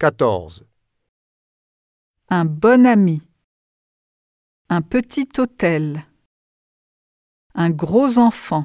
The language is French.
14. Un bon ami. Un petit hôtel. Un gros enfant.